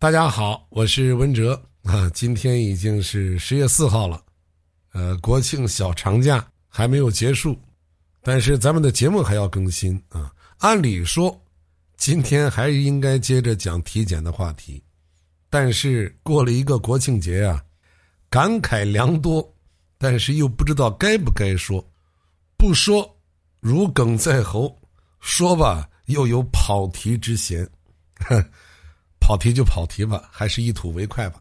大家好，我是文哲啊。今天已经是十月四号了，呃，国庆小长假还没有结束，但是咱们的节目还要更新啊。按理说，今天还应该接着讲体检的话题，但是过了一个国庆节啊，感慨良多，但是又不知道该不该说，不说如鲠在喉，说吧又有跑题之嫌。跑题就跑题吧，还是一吐为快吧。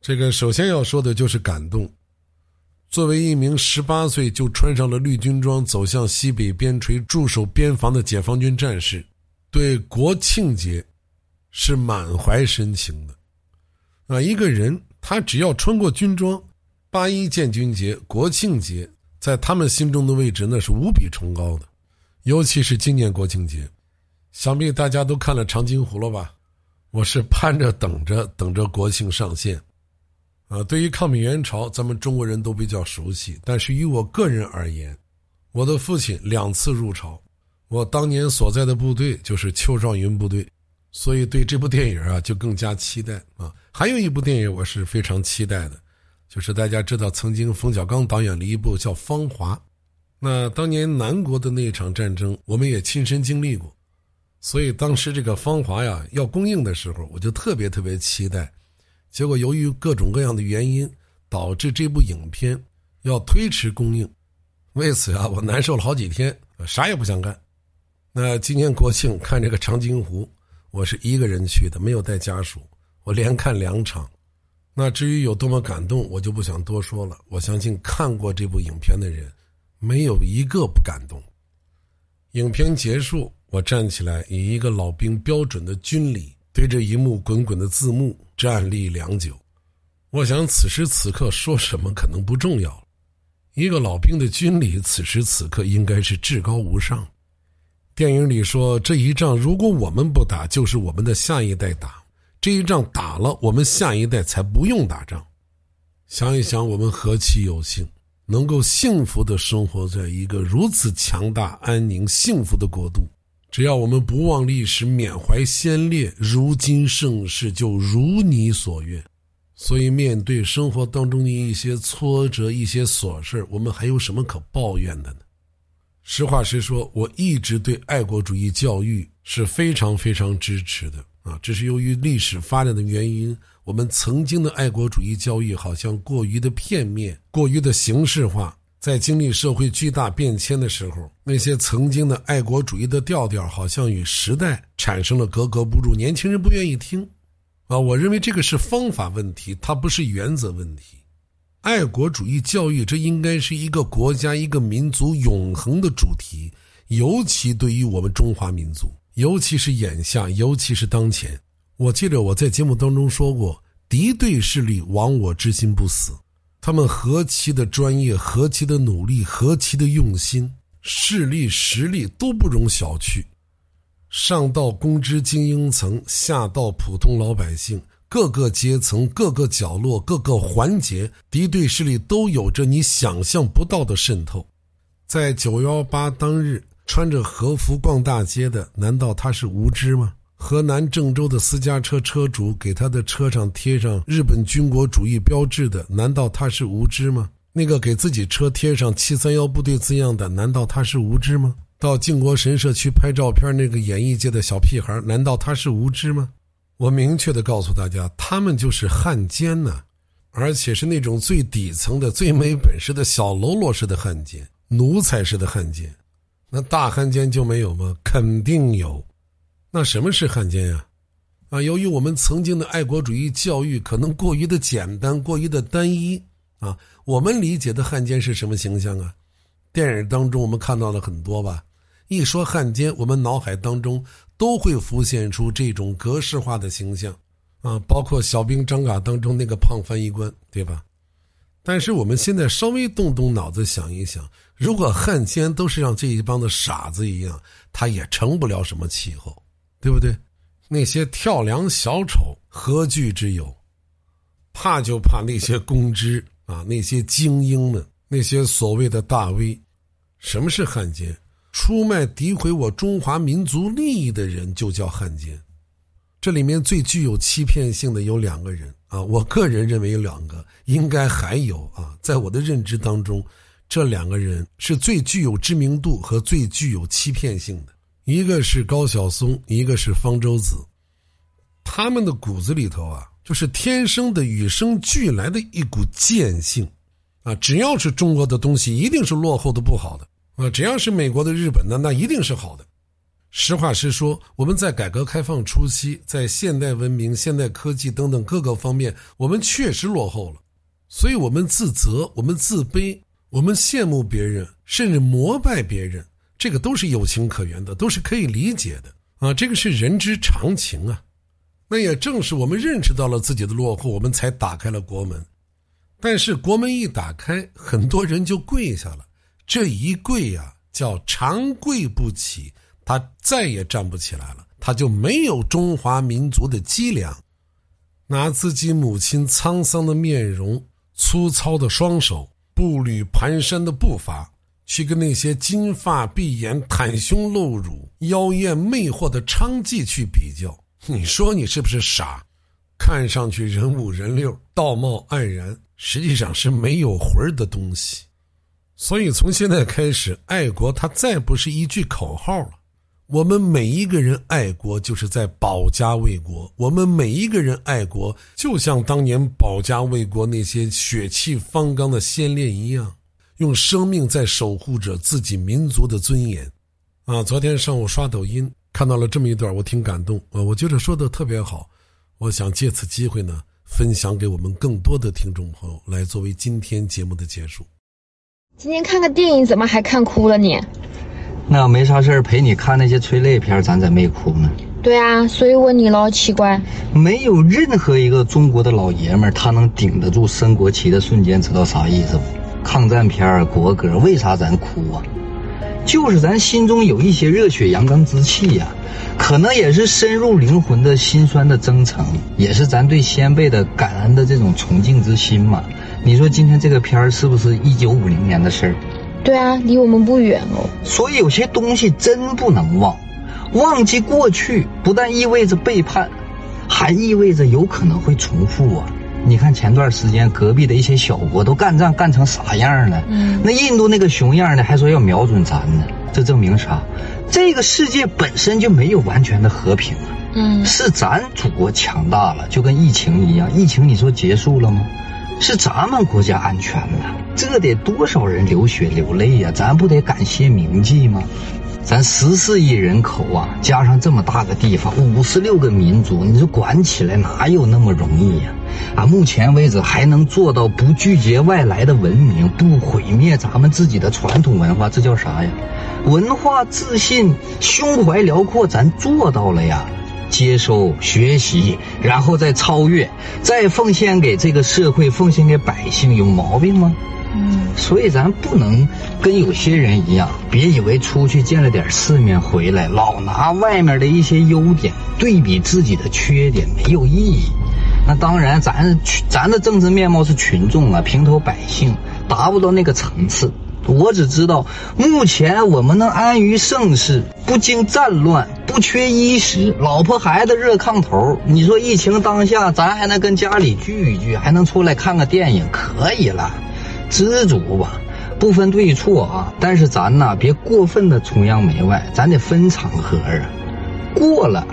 这个首先要说的就是感动。作为一名十八岁就穿上了绿军装走向西北边陲驻守边防的解放军战士，对国庆节是满怀深情的。啊，一个人他只要穿过军装，八一建军节、国庆节，在他们心中的位置那是无比崇高的。尤其是今年国庆节，想必大家都看了长津湖了吧？我是盼着等着等着国庆上线，啊，对于抗美援朝，咱们中国人都比较熟悉。但是于我个人而言，我的父亲两次入朝，我当年所在的部队就是邱少云部队，所以对这部电影啊就更加期待啊。还有一部电影我是非常期待的，就是大家知道曾经冯小刚导演的一部叫《芳华》，那当年南国的那一场战争，我们也亲身经历过。所以当时这个芳华呀要公映的时候，我就特别特别期待。结果由于各种各样的原因，导致这部影片要推迟公映。为此啊，我难受了好几天，啥也不想干。那今年国庆看这个长津湖，我是一个人去的，没有带家属，我连看两场。那至于有多么感动，我就不想多说了。我相信看过这部影片的人，没有一个不感动。影片结束。我站起来，以一个老兵标准的军礼，对着一幕滚滚的字幕站立良久。我想，此时此刻说什么可能不重要。一个老兵的军礼，此时此刻应该是至高无上。电影里说，这一仗如果我们不打，就是我们的下一代打。这一仗打了，我们下一代才不用打仗。想一想，我们何其有幸，能够幸福的生活在一个如此强大、安宁、幸福的国度。只要我们不忘历史，缅怀先烈，如今盛世就如你所愿。所以，面对生活当中的一些挫折、一些琐事我们还有什么可抱怨的呢？实话实说，我一直对爱国主义教育是非常非常支持的啊！只是由于历史发展的原因，我们曾经的爱国主义教育好像过于的片面，过于的形式化。在经历社会巨大变迁的时候，那些曾经的爱国主义的调调，好像与时代产生了格格不入，年轻人不愿意听。啊，我认为这个是方法问题，它不是原则问题。爱国主义教育，这应该是一个国家、一个民族永恒的主题，尤其对于我们中华民族，尤其是眼下，尤其是当前。我记得我在节目当中说过，敌对势力亡我之心不死。他们何其的专业，何其的努力，何其的用心，势力实力都不容小觑。上到公知精英层，下到普通老百姓，各个阶层、各个角落、各个环节，敌对势力都有着你想象不到的渗透。在九幺八当日，穿着和服逛大街的，难道他是无知吗？河南郑州的私家车车主给他的车上贴上日本军国主义标志的，难道他是无知吗？那个给自己车贴上七三幺部队字样的，难道他是无知吗？到靖国神社去拍照片那个演艺界的小屁孩，难道他是无知吗？我明确的告诉大家，他们就是汉奸呐，而且是那种最底层的、最没本事的小喽啰式的汉奸、奴才式的汉奸。那大汉奸就没有吗？肯定有。那什么是汉奸呀？啊，由于我们曾经的爱国主义教育可能过于的简单，过于的单一啊，我们理解的汉奸是什么形象啊？电影当中我们看到了很多吧？一说汉奸，我们脑海当中都会浮现出这种格式化的形象啊，包括小兵张嘎当中那个胖翻译官，对吧？但是我们现在稍微动动脑子想一想，如果汉奸都是像这一帮的傻子一样，他也成不了什么气候。对不对？那些跳梁小丑何惧之有？怕就怕那些公知啊，那些精英们，那些所谓的大 V。什么是汉奸？出卖诋毁我中华民族利益的人就叫汉奸。这里面最具有欺骗性的有两个人啊，我个人认为有两个，应该还有啊，在我的认知当中，这两个人是最具有知名度和最具有欺骗性的，一个是高晓松，一个是方舟子，他们的骨子里头啊，就是天生的与生俱来的一股贱性，啊，只要是中国的东西，一定是落后的、不好的。啊，只要是美国的、日本的，那一定是好的。实话实说，我们在改革开放初期，在现代文明、现代科技等等各个方面，我们确实落后了，所以我们自责，我们自卑，我们羡慕别人，甚至膜拜别人，这个都是有情可原的，都是可以理解的啊，这个是人之常情啊。那也正是我们认识到了自己的落后，我们才打开了国门。但是国门一打开，很多人就跪下了，这一跪呀，叫长跪不起。他再也站不起来了，他就没有中华民族的脊梁，拿自己母亲沧桑的面容、粗糙的双手、步履蹒跚的步伐，去跟那些金发碧眼、袒胸露乳、妖艳魅惑的娼妓去比较，你说你是不是傻？看上去人五人六、道貌岸然，实际上是没有魂的东西。所以从现在开始，爱国它再不是一句口号了。我们每一个人爱国，就是在保家卫国。我们每一个人爱国，就像当年保家卫国那些血气方刚的先烈一样，用生命在守护着自己民族的尊严。啊，昨天上午刷抖音看到了这么一段，我挺感动啊，我觉得说的特别好。我想借此机会呢，分享给我们更多的听众朋友，来作为今天节目的结束。今天看个电影，怎么还看哭了你？那没啥事儿陪你看那些催泪片，咱咋没哭呢？对啊，所以问你咯，奇怪。没有任何一个中国的老爷们儿，他能顶得住升国旗的瞬间，知道啥意思不？抗战片儿、国歌，为啥咱哭啊？就是咱心中有一些热血阳刚之气呀，可能也是深入灵魂的心酸的征程，也是咱对先辈的感恩的这种崇敬之心嘛。你说今天这个片儿是不是一九五零年的事儿？对啊，离我们不远哦。所以有些东西真不能忘，忘记过去不但意味着背叛，还意味着有可能会重复啊！你看前段时间隔壁的一些小国都干仗干成啥样了？嗯，那印度那个熊样的还说要瞄准咱呢，这证明啥？这个世界本身就没有完全的和平啊！嗯，是咱祖国强大了，就跟疫情一样，疫情你说结束了吗？是咱们国家安全了，这得多少人流血流泪呀？咱不得感谢铭记吗？咱十四亿人口啊，加上这么大个地方，五十六个民族，你说管起来哪有那么容易呀？啊，目前为止还能做到不拒绝外来的文明，不毁灭咱们自己的传统文化，这叫啥呀？文化自信，胸怀辽阔，咱做到了呀。接收学习，然后再超越，再奉献给这个社会，奉献给百姓，有毛病吗？嗯，所以咱不能跟有些人一样，别以为出去见了点世面回来，老拿外面的一些优点对比自己的缺点，没有意义。那当然，咱咱的政治面貌是群众啊，平头百姓达不到那个层次。我只知道，目前我们能安于盛世，不经战乱，不缺衣食，老婆孩子热炕头。你说疫情当下，咱还能跟家里聚一聚，还能出来看个电影，可以了，知足吧，不分对错啊。但是咱呐，别过分的崇洋媚外，咱得分场合啊。过了，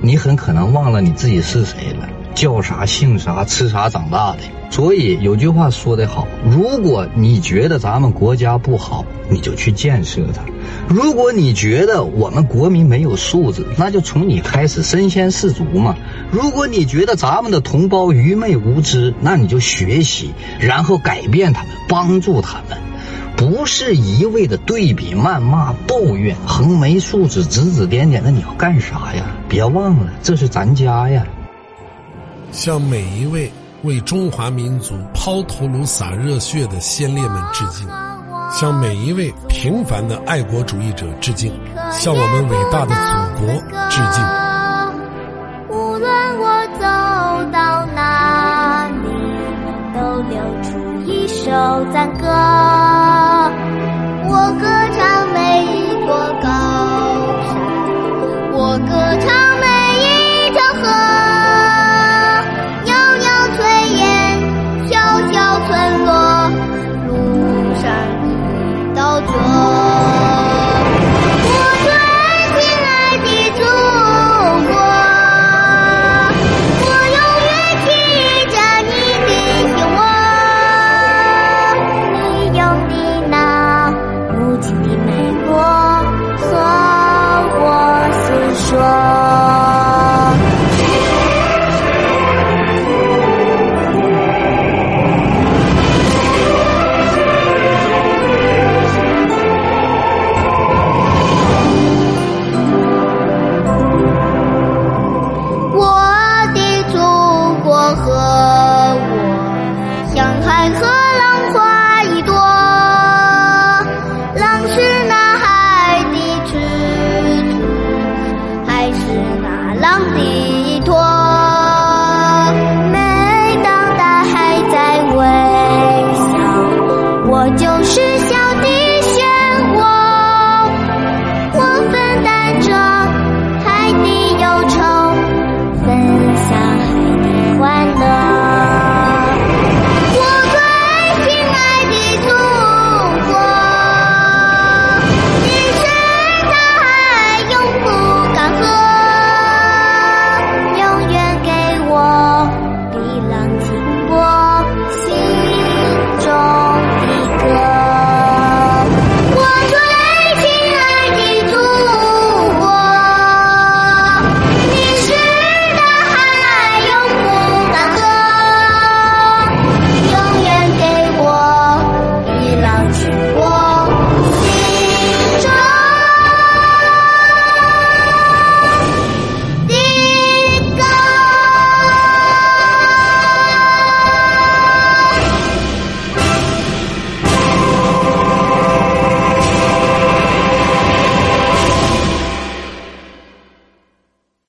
你很可能忘了你自己是谁了。叫啥姓啥吃啥长大的，所以有句话说得好：如果你觉得咱们国家不好，你就去建设它；如果你觉得我们国民没有素质，那就从你开始身先士卒嘛；如果你觉得咱们的同胞愚昧无知，那你就学习，然后改变他们，帮助他们，不是一味的对比、谩骂、抱怨、横眉竖指、指指点点的，你要干啥呀？别忘了，这是咱家呀。向每一位为中华民族抛头颅洒热血的先烈们致敬，向每一位平凡的爱国主义者致敬，向我们伟大的祖国致敬。